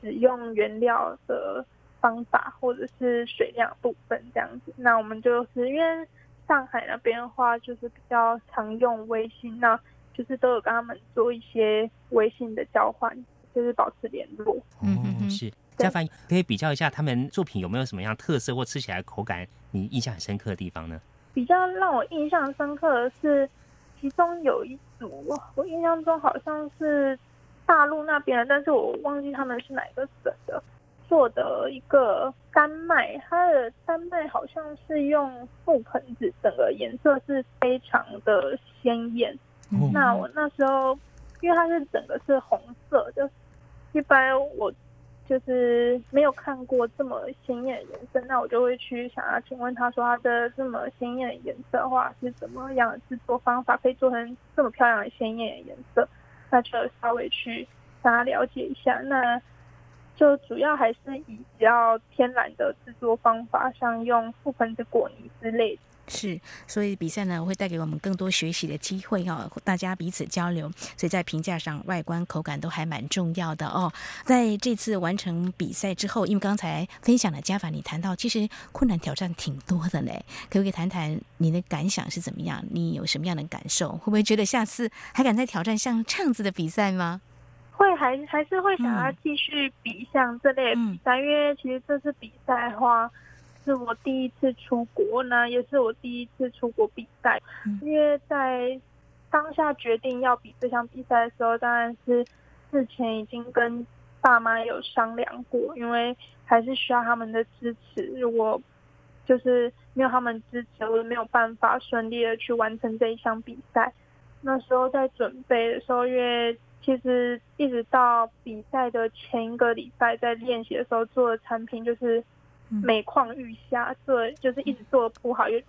使用原料的方法，或者是水量部分这样子。那我们就是因为上海那边的话，就是比较常用微信，那就是都有跟他们做一些微信的交换，就是保持联络。嗯，是。嘉凡可以比较一下他们作品有没有什么样特色或吃起来口感你印象很深刻的地方呢？比较让我印象深刻的是，其中有一组，我印象中好像是大陆那边的，但是我忘记他们是哪个省的做的一个丹麦，它的丹麦好像是用覆盆子，整个颜色是非常的鲜艳。那我那时候因为它是整个是红色，就一般我。就是没有看过这么鲜艳的颜色，那我就会去想要请问他说他的这么鲜艳的颜色的话是怎么样的制作方法可以做成这么漂亮的鲜艳的颜色？那就稍微去大家了解一下。那就主要还是以比较天然的制作方法，像用覆盆子果泥之类的。是，所以比赛呢会带给我们更多学习的机会哦，大家彼此交流，所以在评价上，外观、口感都还蛮重要的哦。在这次完成比赛之后，因为刚才分享的加法，你谈到其实困难挑战挺多的嘞，可不可以谈谈你的感想是怎么样？你有什么样的感受？会不会觉得下次还敢再挑战像这样子的比赛吗？会，还还是会想要继续比像这类比赛，因为其实这次比赛的话。是我第一次出国呢，也是我第一次出国比赛。因为在当下决定要比这项比赛的时候，当然是事前已经跟爸妈有商量过，因为还是需要他们的支持。如果就是没有他们支持，我没有办法顺利的去完成这一项比赛。那时候在准备的时候，因为其实一直到比赛的前一个礼拜，在练习的时候做的产品就是。每况愈下，做就是一直做的不好，又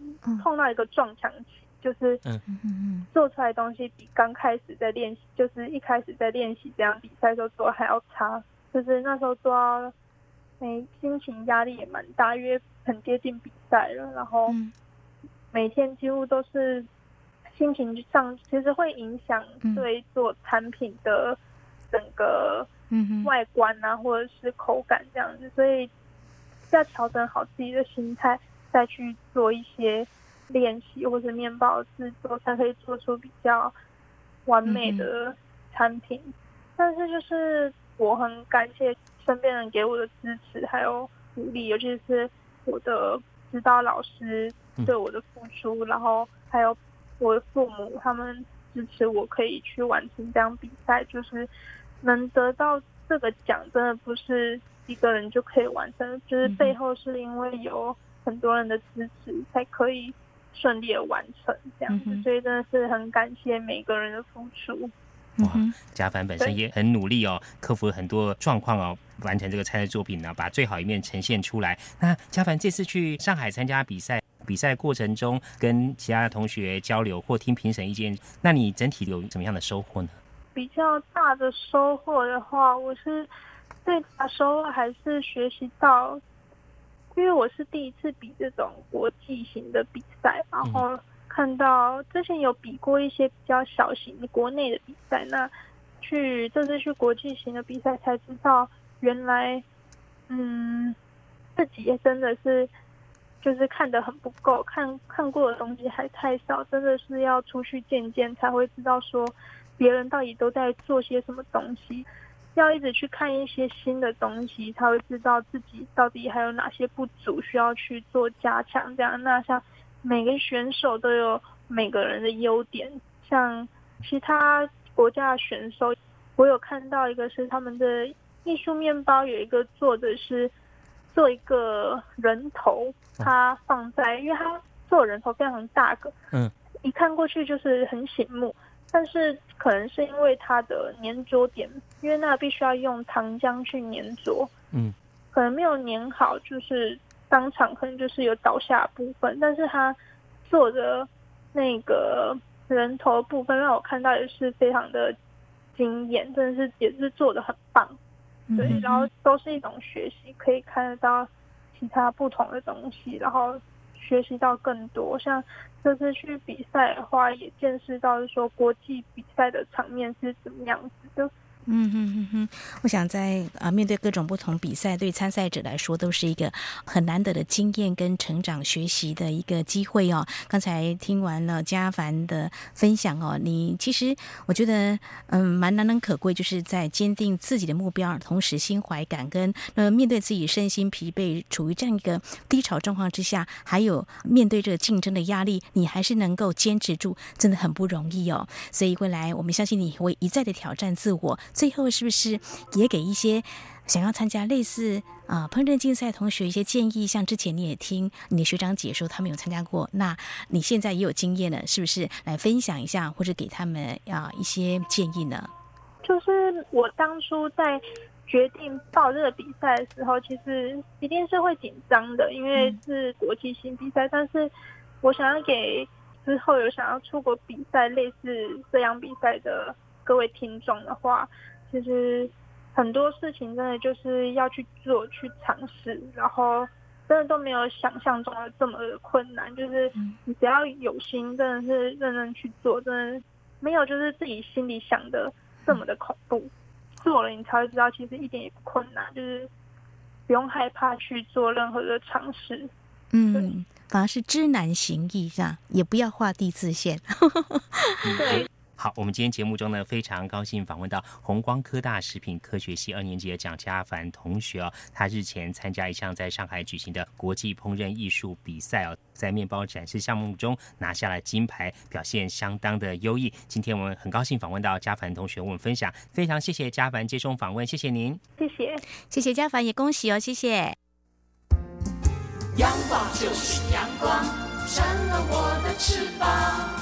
碰到一个撞墙期，就是做出来的东西比刚开始在练习，就是一开始在练习这样比赛时候做还要差，就是那时候做到，哎，心情压力也蛮大，因为很接近比赛了，然后每天几乎都是心情上，其实会影响对做产品的整个外观啊，或者是口感这样子，所以。要调整好自己的心态，再去做一些练习或者面包制作，才可以做出比较完美的产品。但是就是我很感谢身边人给我的支持还有鼓励，尤其是我的指导老师对我的付出，然后还有我的父母他们支持我可以去完成这样比赛，就是能得到这个奖，真的不是。一个人就可以完成，就是背后是因为有很多人的支持，才可以顺利的完成这样子，所以真的是很感谢每个人的付出。哇，嘉凡本身也很努力哦，克服了很多状况哦，完成这个参赛作品呢，把最好一面呈现出来。那嘉凡这次去上海参加比赛，比赛过程中跟其他的同学交流或听评审意见，那你整体有什么样的收获呢？比较大的收获的话，我是。最大收获还是学习到，因为我是第一次比这种国际型的比赛，然后看到之前有比过一些比较小型的国内的比赛，那去这次去国际型的比赛才知道，原来，嗯，自己也真的是就是看的很不够，看看过的东西还太少，真的是要出去见见才会知道说别人到底都在做些什么东西。要一直去看一些新的东西，才会知道自己到底还有哪些不足，需要去做加强。这样，那像每个选手都有每个人的优点，像其他国家的选手，我有看到一个是他们的艺术面包有一个做的是做一个人头，它放在，因为他做人头非常大个，嗯，一看过去就是很醒目，但是可能是因为它的粘着点，因为那必须要用糖浆去粘着，嗯，可能没有粘好，就是当场可能就是有倒下部分，但是它做的那个人头部分让我看到也是非常的惊艳，真的是也是做的很棒。对，然后都是一种学习，可以看得到其他不同的东西，然后学习到更多。像这次去比赛的话，也见识到说国际比赛的场面是怎么样子的。嗯哼哼哼，我想在啊面对各种不同比赛，对参赛者来说都是一个很难得的经验跟成长学习的一个机会哦。刚才听完了嘉凡的分享哦，你其实我觉得嗯蛮难能可贵，就是在坚定自己的目标，同时心怀感恩，呃面对自己身心疲惫，处于这样一个低潮状况之下，还有面对这个竞争的压力，你还是能够坚持住，真的很不容易哦。所以未来我们相信你会一再的挑战自我。最后是不是也给一些想要参加类似啊烹饪竞赛同学一些建议？像之前你也听你的学长姐说他们有参加过，那你现在也有经验了，是不是来分享一下，或者给他们啊一些建议呢？就是我当初在决定报这个比赛的时候，其实一定是会紧张的，因为是国际性比赛。但是我想要给之后有想要出国比赛类似这样比赛的各位听众的话。其实很多事情真的就是要去做、去尝试，然后真的都没有想象中的这么困难。就是你只要有心，真的是认真去做，真的没有就是自己心里想的这么的恐怖。做了你才会知道，其实一点也不困难，就是不用害怕去做任何的尝试。嗯，反而是知难行易，是吧？也不要画地自限。对。好，我们今天节目中呢，非常高兴访问到红光科大食品科学系二年级的蒋家凡同学哦。他日前参加一项在上海举行的国际烹饪艺术比赛哦，在面包展示项目中拿下了金牌，表现相当的优异。今天我们很高兴访问到家凡同学，我们分享，非常谢谢家凡接受访问，谢谢您，谢谢，谢谢家凡，也恭喜哦，谢谢。阳光就是阳光，扇了我的翅膀。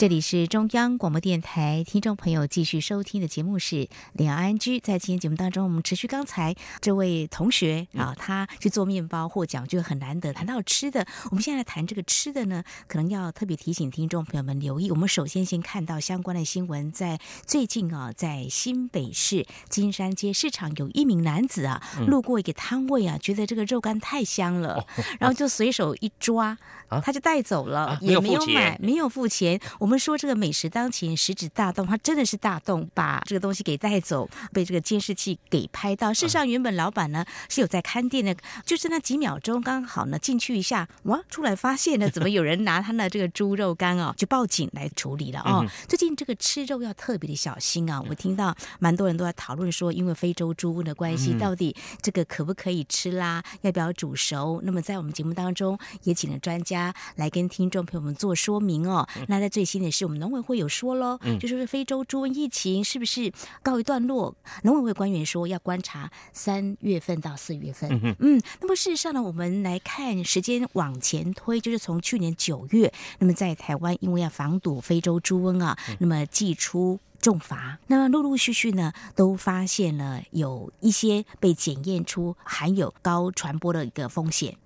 这里是中央广播电台，听众朋友继续收听的节目是《两岸居》。在今天节目当中，我们持续刚才这位同学啊，他去做面包获奖，就很难得。谈到吃的，我们现在来谈这个吃的呢，可能要特别提醒听众朋友们留意。我们首先先看到相关的新闻，在最近啊，在新北市金山街市场，有一名男子啊，路过一个摊位啊，觉得这个肉干太香了，然后就随手一抓，他就带走了，也没有买，没有付钱。我我们说这个美食当前，食指大动，它真的是大动，把这个东西给带走，被这个监视器给拍到。事实上，原本老板呢是有在看店的，就是那几秒钟刚好呢进去一下，哇，出来发现呢，怎么有人拿他的这个猪肉干哦，就报警来处理了哦。最近这个吃肉要特别的小心啊！我听到蛮多人都在讨论说，因为非洲猪瘟的关系，到底这个可不可以吃啦？要不要煮熟？那么在我们节目当中也请了专家来跟听众朋友们做说明哦。那在最新。也是我们农委会有说喽，就是非洲猪瘟疫情是不是告一段落？农委会官员说要观察三月份到四月份。嗯，那么事实上呢，我们来看时间往前推，就是从去年九月，那么在台湾因为要防堵非洲猪瘟啊，那么寄出重罚，那么陆陆续续呢都发现了有一些被检验出含有高传播的一个风险。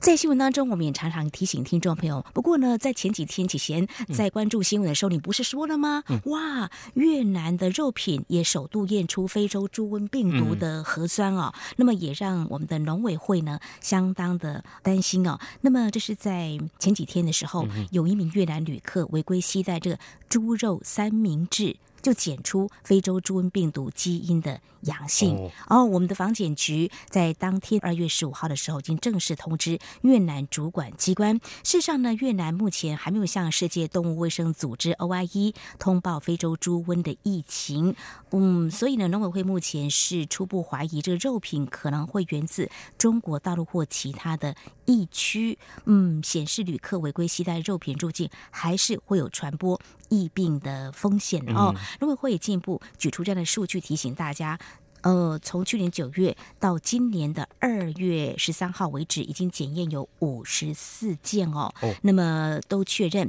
在新闻当中，我们也常常提醒听众朋友。不过呢，在前几天，启贤在关注新闻的时候，你不是说了吗？哇，越南的肉品也首度验出非洲猪瘟病毒的核酸哦。那么也让我们的农委会呢相当的担心哦。那么这是在前几天的时候，有一名越南旅客违规携带这个猪肉三明治。就检出非洲猪瘟病毒基因的阳性。哦，我们的防检局在当天二月十五号的时候，已经正式通知越南主管机关。事实上呢，越南目前还没有向世界动物卫生组织 OIE 通报非洲猪瘟的疫情。嗯，所以呢，农委会目前是初步怀疑这个肉品可能会源自中国大陆或其他的疫区。嗯，显示旅客违规携带肉品入境，还是会有传播疫病的风险哦。农委会也进一步举出这样的数据，提醒大家。呃，从去年九月到今年的二月十三号为止，已经检验有五十四件哦。哦，那么都确认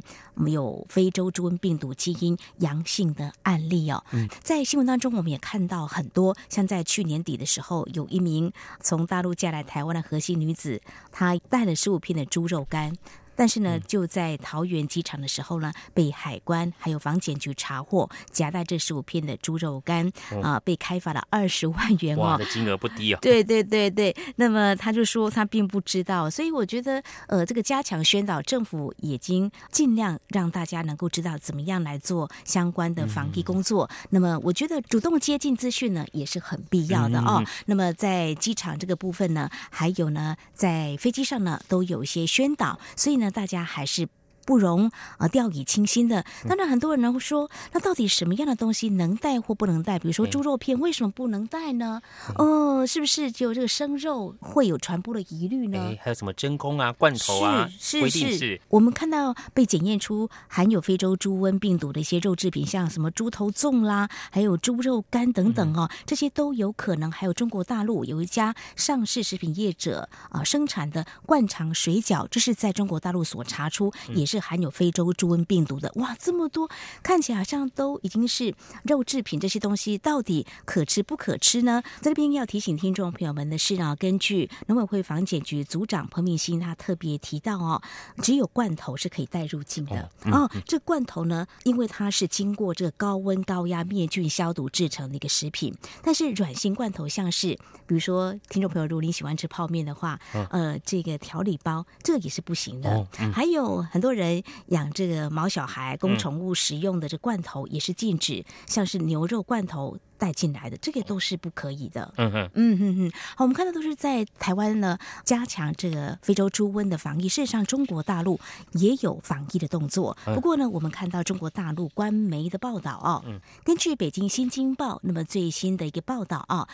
有非洲猪瘟病毒基因阳性的案例哦。嗯，在新闻当中，我们也看到很多，像在去年底的时候，有一名从大陆嫁来台湾的核心女子，她带了十五片的猪肉干。但是呢，就在桃园机场的时候呢，被海关还有房检局查获，夹带这十五片的猪肉干啊，被开罚了二十万元哦，这金额不低啊。对对对对，那么他就说他并不知道，所以我觉得呃，这个加强宣导，政府已经尽量让大家能够知道怎么样来做相关的防疫工作。那么我觉得主动接近资讯呢，也是很必要的哦。那么在机场这个部分呢，还有呢，在飞机上呢，都有一些宣导，所以。那大家还是。不容啊掉以轻心的。当然，很多人呢会说，那到底什么样的东西能带或不能带？比如说猪肉片，为什么不能带呢？哦，是不是只有这个生肉会有传播的疑虑呢？还有什么真空啊、罐头啊？是是是。我们看到被检验出含有非洲猪瘟病毒的一些肉制品，像什么猪头粽啦，还有猪肉干等等哦，这些都有可能。还有中国大陆有一家上市食品业者啊生产的灌肠水饺，这是在中国大陆所查出也。是含有非洲猪瘟病毒的哇，这么多看起来好像都已经是肉制品，这些东西到底可吃不可吃呢？在这边要提醒听众朋友们的是啊，根据农委会防检局组长彭明新他特别提到哦，只有罐头是可以带入境的哦。这罐头呢，因为它是经过这个高温高压灭菌消毒制成的一个食品，但是软性罐头像是比如说听众朋友，如果你喜欢吃泡面的话，呃，这个调理包这个也是不行的。还有很多人。人养这个毛小孩供宠物食用的这罐头也是禁止，像是牛肉罐头带进来的，这个都是不可以的。嗯哼，嗯哼哼。好，我们看到都是在台湾呢，加强这个非洲猪瘟的防疫。事实上，中国大陆也有防疫的动作。不过呢，我们看到中国大陆官媒的报道啊，根据北京新京报那么最新的一个报道啊。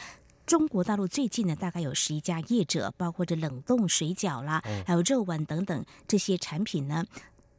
中国大陆最近呢，大概有十一家业者，包括这冷冻水饺啦，还有肉丸等等这些产品呢。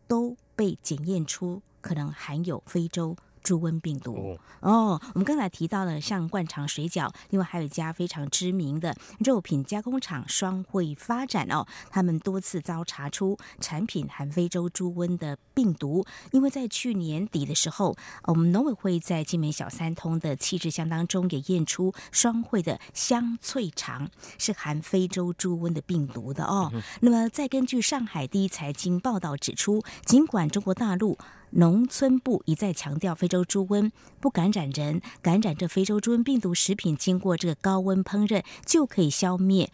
都被检验出可能含有非洲。猪瘟病毒哦，我们刚才提到了像灌肠水饺，另外还有一家非常知名的肉品加工厂双汇发展哦，他们多次遭查出产品含非洲猪瘟的病毒。因为在去年底的时候，我们农委会在金门小三通的气质箱当中也验出双汇的香脆肠是含非洲猪瘟的病毒的哦。那么再根据上海第一财经报道指出，尽管中国大陆。农村部一再强调，非洲猪瘟不感染人，感染这非洲猪瘟病毒食品经过这个高温烹饪就可以消灭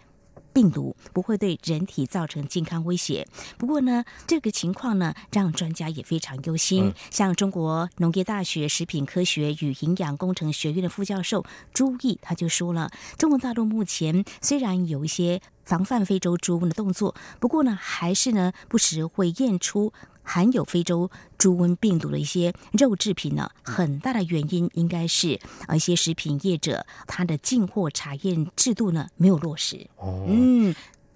病毒，不会对人体造成健康威胁。不过呢，这个情况呢，让专家也非常忧心。像中国农业大学食品科学与营养工程学院的副教授朱毅，他就说了，中国大陆目前虽然有一些防范非洲猪瘟的动作，不过呢，还是呢不时会验出。含有非洲猪瘟病毒的一些肉制品呢，很大的原因应该是啊一些食品业者他的进货查验制度呢没有落实。哦，嗯。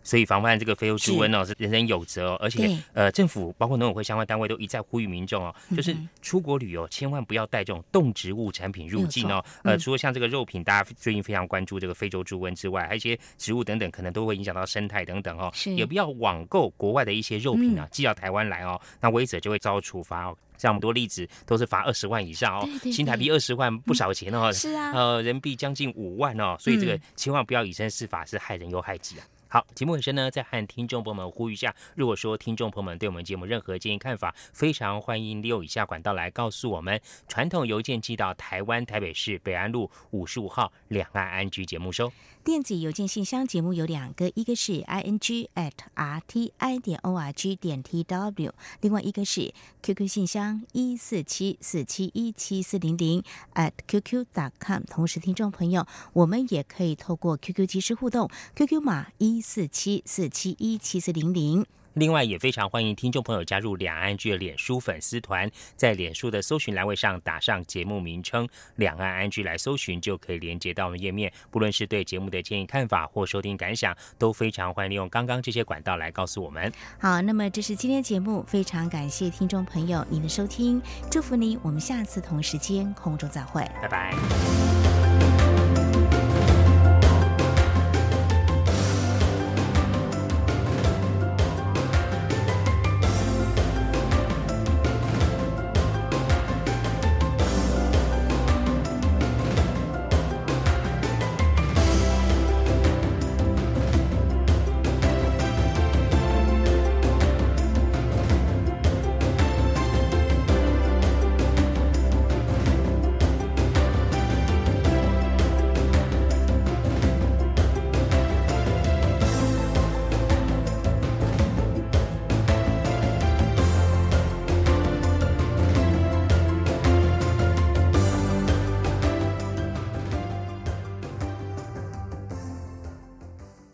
所以防范这个非洲猪瘟哦，是人人有责哦。而且呃，政府包括农委会相关单位都一再呼吁民众哦，就是出国旅游千万不要带这种动植物产品入境哦。呃，除了像这个肉品，大家最近非常关注这个非洲猪瘟之外，还有一些植物等等，可能都会影响到生态等等哦。也不要网购国外的一些肉品啊，寄到台湾来哦，那违者就会遭处罚哦。像很多例子都是罚二十万以上哦，新台币二十万不少钱哦。是啊，呃，人民币将近五万哦，所以这个千万不要以身试法，是害人又害己啊。好，节目本身呢，再和听众朋友们呼吁一下，如果说听众朋友们对我们节目任何建议看法，非常欢迎利用以下管道来告诉我们。传统邮件寄到台湾台北市北安路五十五号两岸安居节目收。电子邮件信箱节目有两个，一个是 i n g at r t i 点 o r g 点 t w，另外一个是 QQ 信箱一四七四七一七四零零 at qq dot com。同时，听众朋友，我们也可以透过 QQ 即时互动，QQ 码一四七四七一七四零零。另外，也非常欢迎听众朋友加入两岸居的脸书粉丝团，在脸书的搜寻栏位上打上节目名称“两岸安居”来搜寻，就可以连接到我们页面。不论是对节目的建议看法或收听感想，都非常欢迎利用刚刚这些管道来告诉我们。好，那么这是今天节目，非常感谢听众朋友您的收听，祝福您，我们下次同时间空中再会，拜拜。